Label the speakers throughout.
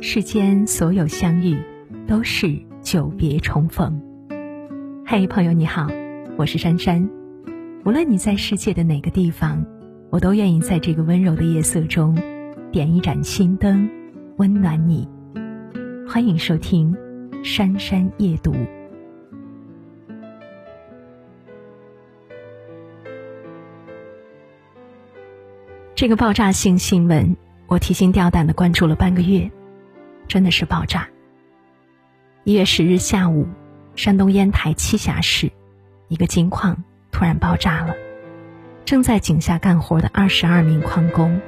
Speaker 1: 世间所有相遇，都是久别重逢。嘿，朋友你好，我是珊珊。无论你在世界的哪个地方，我都愿意在这个温柔的夜色中，点一盏心灯，温暖你。欢迎收听《珊珊夜读》。这个爆炸性新闻，我提心吊胆的关注了半个月，真的是爆炸。一月十日下午，山东烟台栖霞市一个金矿突然爆炸了，正在井下干活的二十二名矿工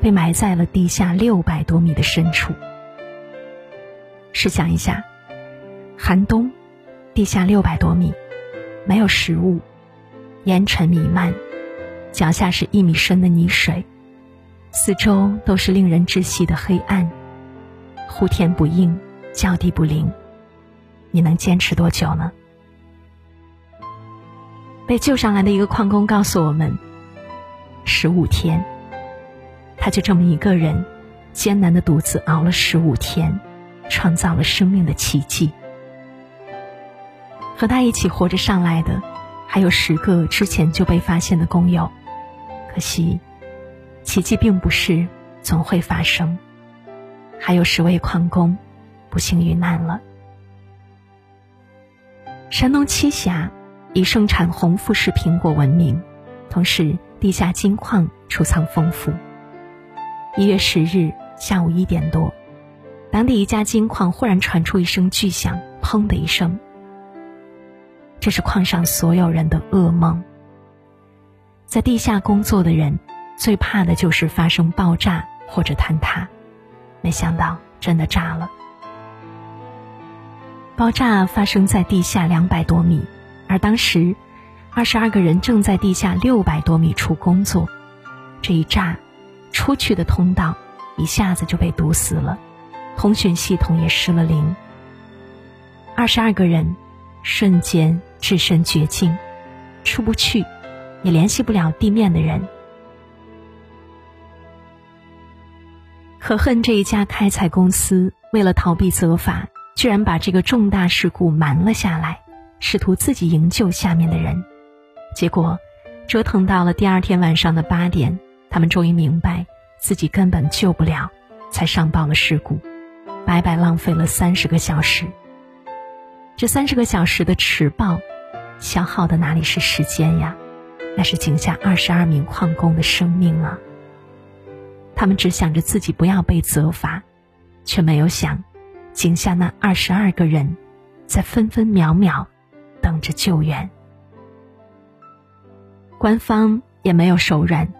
Speaker 1: 被埋在了地下六百多米的深处。试想一下，寒冬，地下六百多米，没有食物，烟尘弥漫。脚下是一米深的泥水，四周都是令人窒息的黑暗，呼天不应，叫地不灵，你能坚持多久呢？被救上来的一个矿工告诉我们：十五天。他就这么一个人，艰难的独自熬了十五天，创造了生命的奇迹。和他一起活着上来的，还有十个之前就被发现的工友。可惜，奇迹并不是总会发生。还有十位矿工不幸遇难了。山东栖霞以盛产红富士苹果闻名，同时地下金矿储藏丰富。一月十日下午一点多，当地一家金矿忽然传出一声巨响，砰的一声，这是矿上所有人的噩梦。在地下工作的人，最怕的就是发生爆炸或者坍塌。没想到真的炸了。爆炸发生在地下两百多米，而当时二十二个人正在地下六百多米处工作。这一炸，出去的通道一下子就被堵死了，通讯系统也失了灵。二十二个人瞬间置身绝境，出不去。也联系不了地面的人。可恨这一家开采公司为了逃避责罚，居然把这个重大事故瞒了下来，试图自己营救下面的人。结果，折腾到了第二天晚上的八点，他们终于明白自己根本救不了，才上报了事故，白白浪费了三十个小时。这三十个小时的迟报，消耗的哪里是时间呀？那是井下二十二名矿工的生命啊！他们只想着自己不要被责罚，却没有想，井下那二十二个人，在分分秒秒等着救援。官方也没有手软，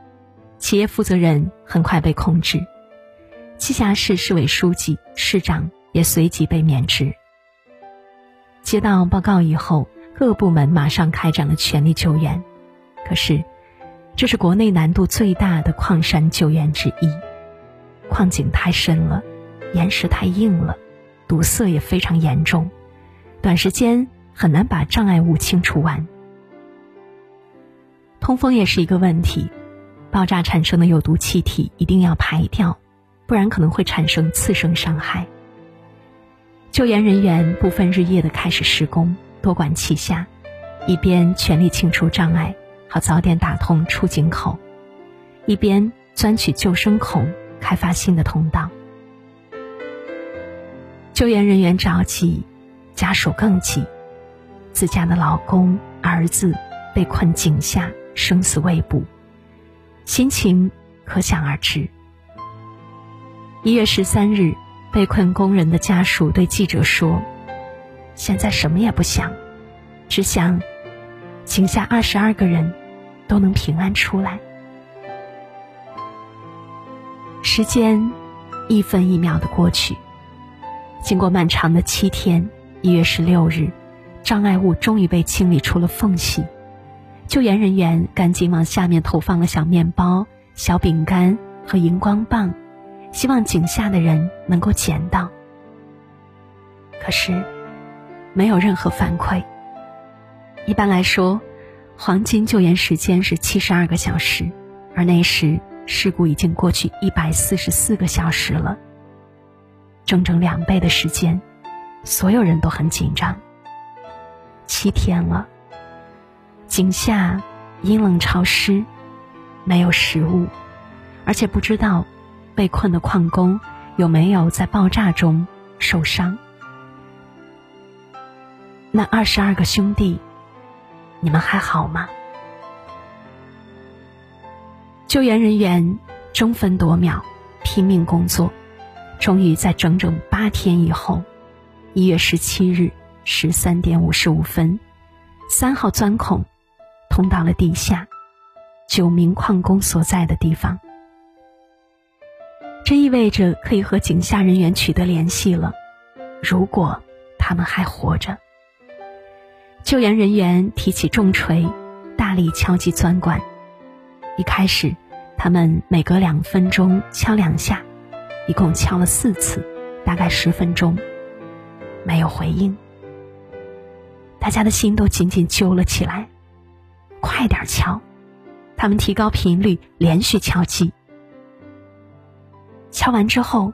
Speaker 1: 企业负责人很快被控制，栖霞市市委书记、市长也随即被免职。接到报告以后，各部门马上开展了全力救援。可是，这是国内难度最大的矿山救援之一。矿井太深了，岩石太硬了，堵塞也非常严重，短时间很难把障碍物清除完。通风也是一个问题，爆炸产生的有毒气体一定要排掉，不然可能会产生次生伤害。救援人员不分日夜的开始施工，多管齐下，一边全力清除障碍。好早点打通出井口，一边钻取救生孔，开发新的通道。救援人员着急，家属更急，自家的老公、儿子被困井下，生死未卜，心情可想而知。一月十三日，被困工人的家属对记者说：“现在什么也不想，只想。”井下二十二个人都能平安出来。时间一分一秒的过去，经过漫长的七天，一月十六日，障碍物终于被清理出了缝隙。救援人员赶紧往下面投放了小面包、小饼干和荧光棒，希望井下的人能够捡到。可是，没有任何反馈。一般来说，黄金救援时间是七十二个小时，而那时事故已经过去一百四十四个小时了。整整两倍的时间，所有人都很紧张。七天了，井下阴冷潮湿，没有食物，而且不知道被困的矿工有没有在爆炸中受伤。那二十二个兄弟，你们还好吗？救援人员争分夺秒，拼命工作，终于在整整八天以后，一月十七日十三点五十五分，三号钻孔通到了地下九名矿工所在的地方。这意味着可以和井下人员取得联系了，如果他们还活着。救援人员提起重锤，大力敲击钻管。一开始，他们每隔两分钟敲两下，一共敲了四次，大概十分钟，没有回应。大家的心都紧紧揪了起来，快点敲！他们提高频率，连续敲击。敲完之后，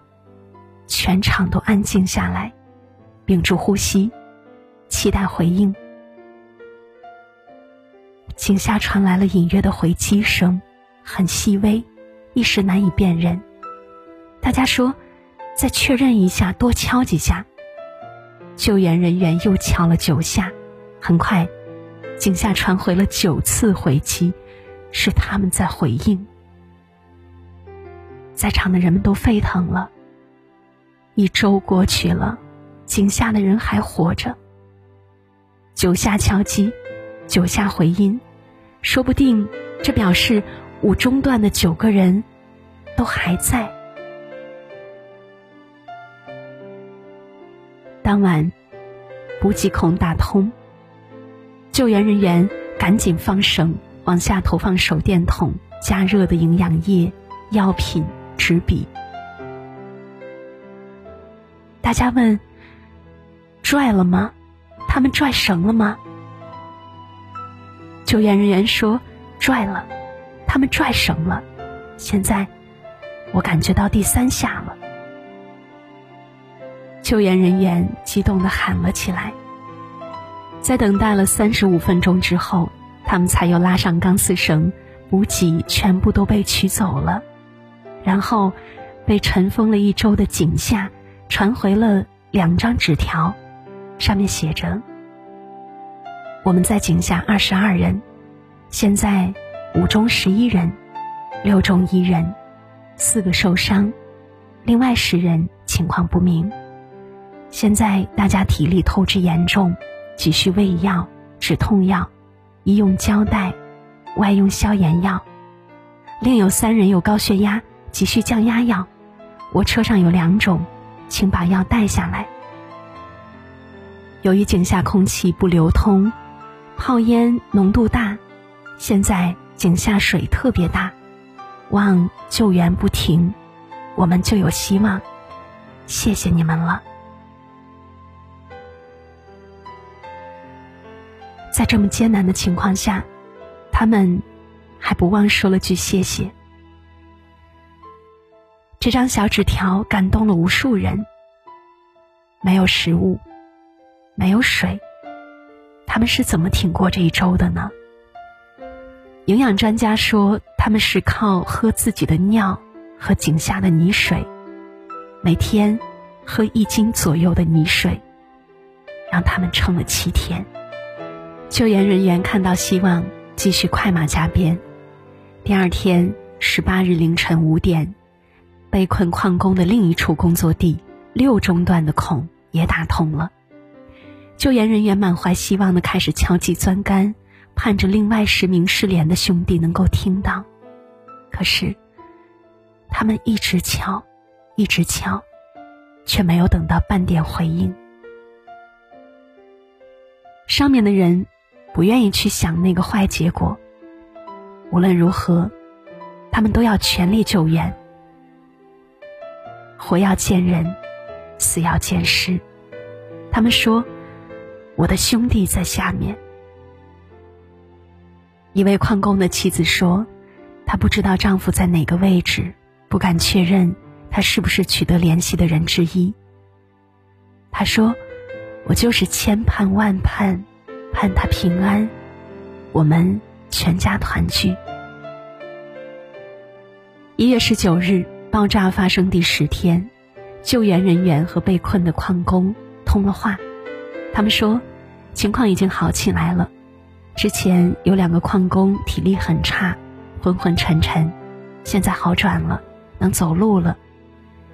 Speaker 1: 全场都安静下来，屏住呼吸，期待回应。井下传来了隐约的回击声，很细微，一时难以辨认。大家说：“再确认一下，多敲几下。”救援人员又敲了九下，很快，井下传回了九次回击，是他们在回应。在场的人们都沸腾了。一周过去了，井下的人还活着。九下敲击。九下回音，说不定这表示五中段的九个人都还在。当晚，补给孔打通，救援人员赶紧放绳往下投放手电筒、加热的营养液、药品、纸笔。大家问：拽了吗？他们拽绳了吗？救援人员说：“拽了，他们拽绳了。现在，我感觉到第三下了。”救援人员激动的喊了起来。在等待了三十五分钟之后，他们才又拉上钢丝绳，补给全部都被取走了。然后，被尘封了一周的井下传回了两张纸条，上面写着。我们在井下二十二人，现在五中十一人，六中一人，四个受伤，另外十人情况不明。现在大家体力透支严重，急需胃药、止痛药、医用胶带、外用消炎药。另有三人有高血压，急需降压药。我车上有两种，请把药带下来。由于井下空气不流通。泡烟浓度大，现在井下水特别大，望救援不停，我们就有希望。谢谢你们了。在这么艰难的情况下，他们还不忘说了句谢谢。这张小纸条感动了无数人。没有食物，没有水。他们是怎么挺过这一周的呢？营养专家说，他们是靠喝自己的尿和井下的泥水，每天喝一斤左右的泥水，让他们撑了七天。救援人员看到希望，继续快马加鞭。第二天，十八日凌晨五点，被困矿工的另一处工作地六中段的孔也打通了。救援人员满怀希望的开始敲击钻杆，盼着另外十名失联的兄弟能够听到。可是，他们一直敲，一直敲，却没有等到半点回应。上面的人不愿意去想那个坏结果。无论如何，他们都要全力救援。活要见人，死要见尸。他们说。我的兄弟在下面。一位矿工的妻子说：“她不知道丈夫在哪个位置，不敢确认他是不是取得联系的人之一，他说：“我就是千盼万盼，盼他平安，我们全家团聚。”一月十九日，爆炸发生第十天，救援人员和被困的矿工通了话，他们说，情况已经好起来了。之前有两个矿工体力很差，昏昏沉沉，现在好转了，能走路了。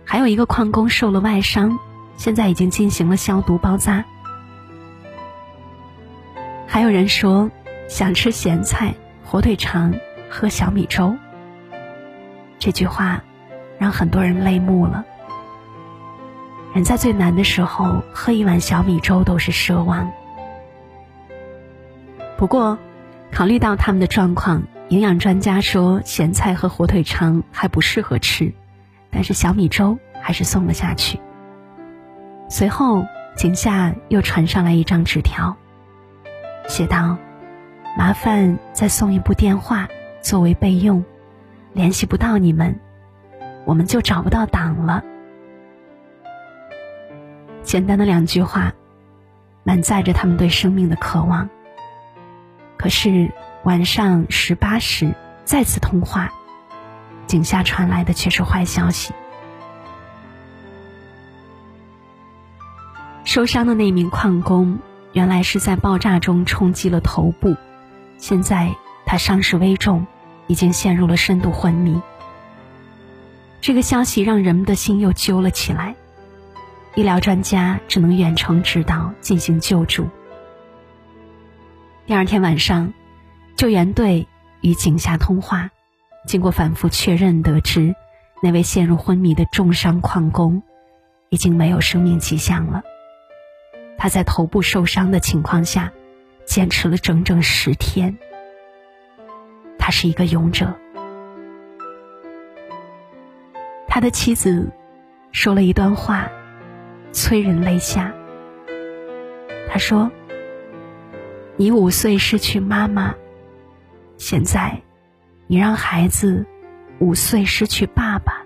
Speaker 1: 还有一个矿工受了外伤，现在已经进行了消毒包扎。还有人说，想吃咸菜、火腿肠、喝小米粥。这句话，让很多人泪目了。人在最难的时候，喝一碗小米粥都是奢望。不过，考虑到他们的状况，营养专家说咸菜和火腿肠还不适合吃，但是小米粥还是送了下去。随后，井下又传上来一张纸条，写道：“麻烦再送一部电话作为备用。”联系不到你们，我们就找不到党了。简单的两句话，满载着他们对生命的渴望。可是晚上十八时再次通话，井下传来的却是坏消息。受伤的那名矿工，原来是在爆炸中冲击了头部，现在他伤势危重。已经陷入了深度昏迷。这个消息让人们的心又揪了起来，医疗专家只能远程指导进行救助。第二天晚上，救援队与井下通话，经过反复确认，得知那位陷入昏迷的重伤矿工已经没有生命迹象了。他在头部受伤的情况下，坚持了整整十天。他是一个勇者。他的妻子说了一段话，催人泪下。他说：“你五岁失去妈妈，现在你让孩子五岁失去爸爸，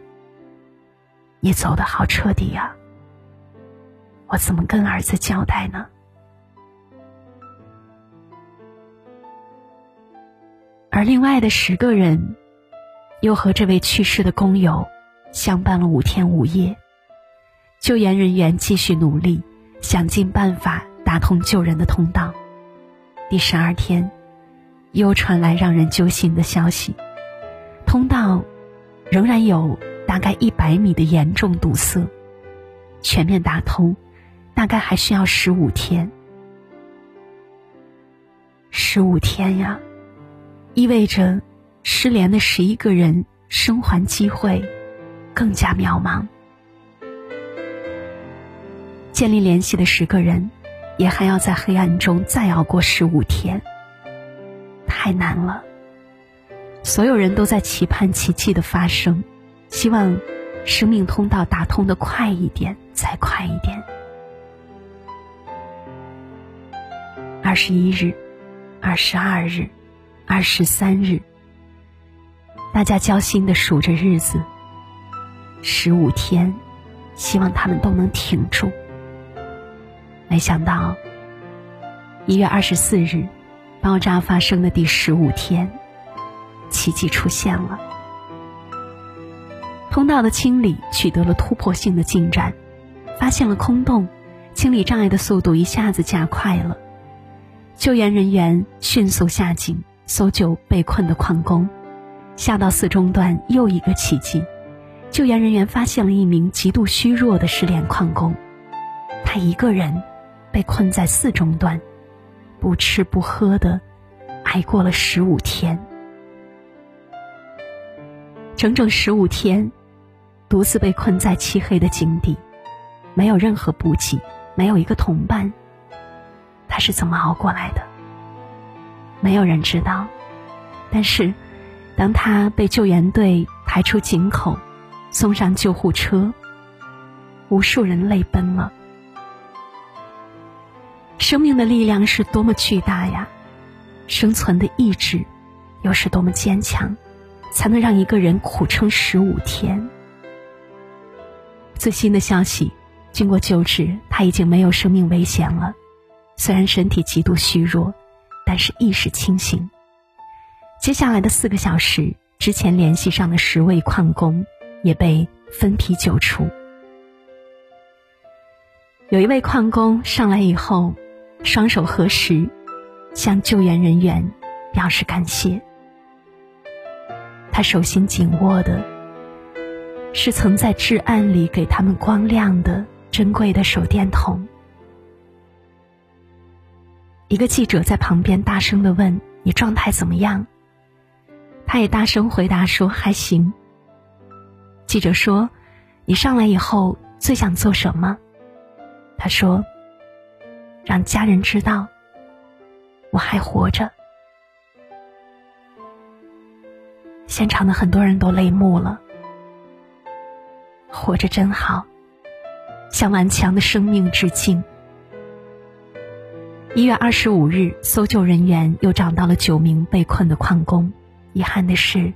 Speaker 1: 你走的好彻底呀！我怎么跟儿子交代呢？”而另外的十个人，又和这位去世的工友相伴了五天五夜。救援人员继续努力，想尽办法打通救人的通道。第十二天，又传来让人揪心的消息：通道仍然有大概一百米的严重堵塞，全面打通大概还需要十五天。十五天呀！意味着，失联的十一个人生还机会更加渺茫。建立联系的十个人，也还要在黑暗中再熬过十五天，太难了。所有人都在期盼奇迹的发生，希望生命通道打通的快一点，再快一点。二十一日，二十二日。二十三日，大家焦心的数着日子。十五天，希望他们都能挺住。没想到，一月二十四日，爆炸发生的第十五天，奇迹出现了。通道的清理取得了突破性的进展，发现了空洞，清理障碍的速度一下子加快了。救援人员迅速下井。搜救被困的矿工，下到四中段又一个奇迹，救援人员发现了一名极度虚弱的失联矿工，他一个人被困在四中段，不吃不喝的挨过了十五天，整整十五天，独自被困在漆黑的井底，没有任何补给，没有一个同伴，他是怎么熬过来的？没有人知道，但是，当他被救援队抬出井口，送上救护车，无数人泪奔了。生命的力量是多么巨大呀！生存的意志又是多么坚强，才能让一个人苦撑十五天？最新的消息，经过救治，他已经没有生命危险了。虽然身体极度虚弱，但是意识清醒。接下来的四个小时，之前联系上的十位矿工也被分批救出。有一位矿工上来以后，双手合十，向救援人员表示感谢。他手心紧握的，是曾在至暗里给他们光亮的珍贵的手电筒。一个记者在旁边大声的问：“你状态怎么样？”他也大声回答说：“还行。”记者说：“你上来以后最想做什么？”他说：“让家人知道我还活着。”现场的很多人都泪目了。活着真好，向顽强的生命致敬。一月二十五日，搜救人员又找到了九名被困的矿工。遗憾的是，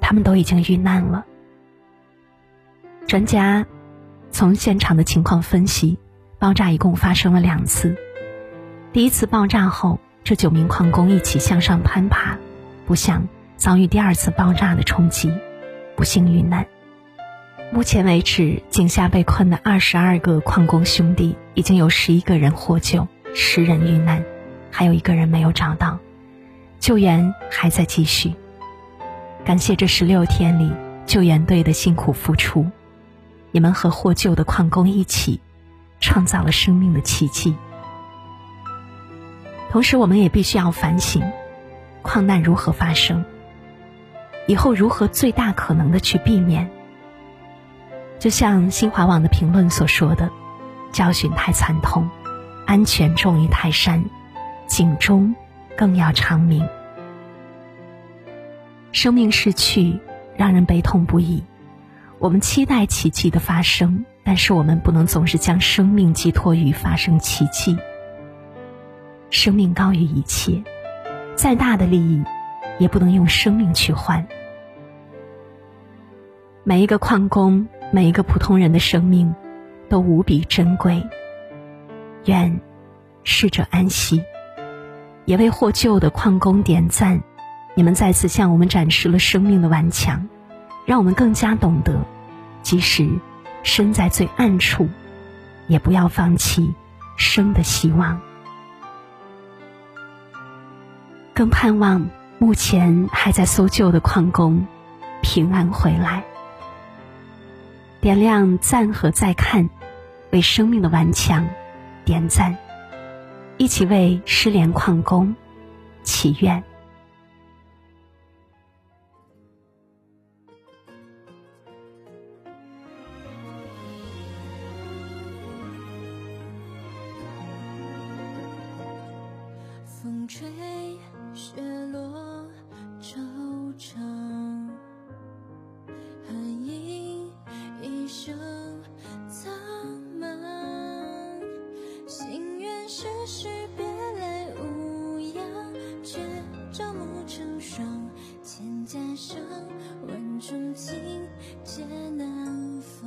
Speaker 1: 他们都已经遇难了。专家从现场的情况分析，爆炸一共发生了两次。第一次爆炸后，这九名矿工一起向上攀爬，不想遭遇第二次爆炸的冲击，不幸遇难。目前为止，井下被困的二十二个矿工兄弟，已经有十一个人获救。十人遇难，还有一个人没有找到，救援还在继续。感谢这十六天里救援队的辛苦付出，你们和获救的矿工一起，创造了生命的奇迹。同时，我们也必须要反省，矿难如何发生，以后如何最大可能的去避免。就像新华网的评论所说的，教训太惨痛。安全重于泰山，警钟更要长鸣。生命逝去，让人悲痛不已。我们期待奇迹的发生，但是我们不能总是将生命寄托于发生奇迹。生命高于一切，再大的利益，也不能用生命去换。每一个矿工，每一个普通人的生命，都无比珍贵。愿逝者安息，也为获救的矿工点赞。你们再次向我们展示了生命的顽强，让我们更加懂得，即使身在最暗处，也不要放弃生的希望。更盼望目前还在搜救的矿工平安回来。点亮赞和再看，为生命的顽强。点赞，一起为失联矿工祈愿。千家声，万种情，皆难放。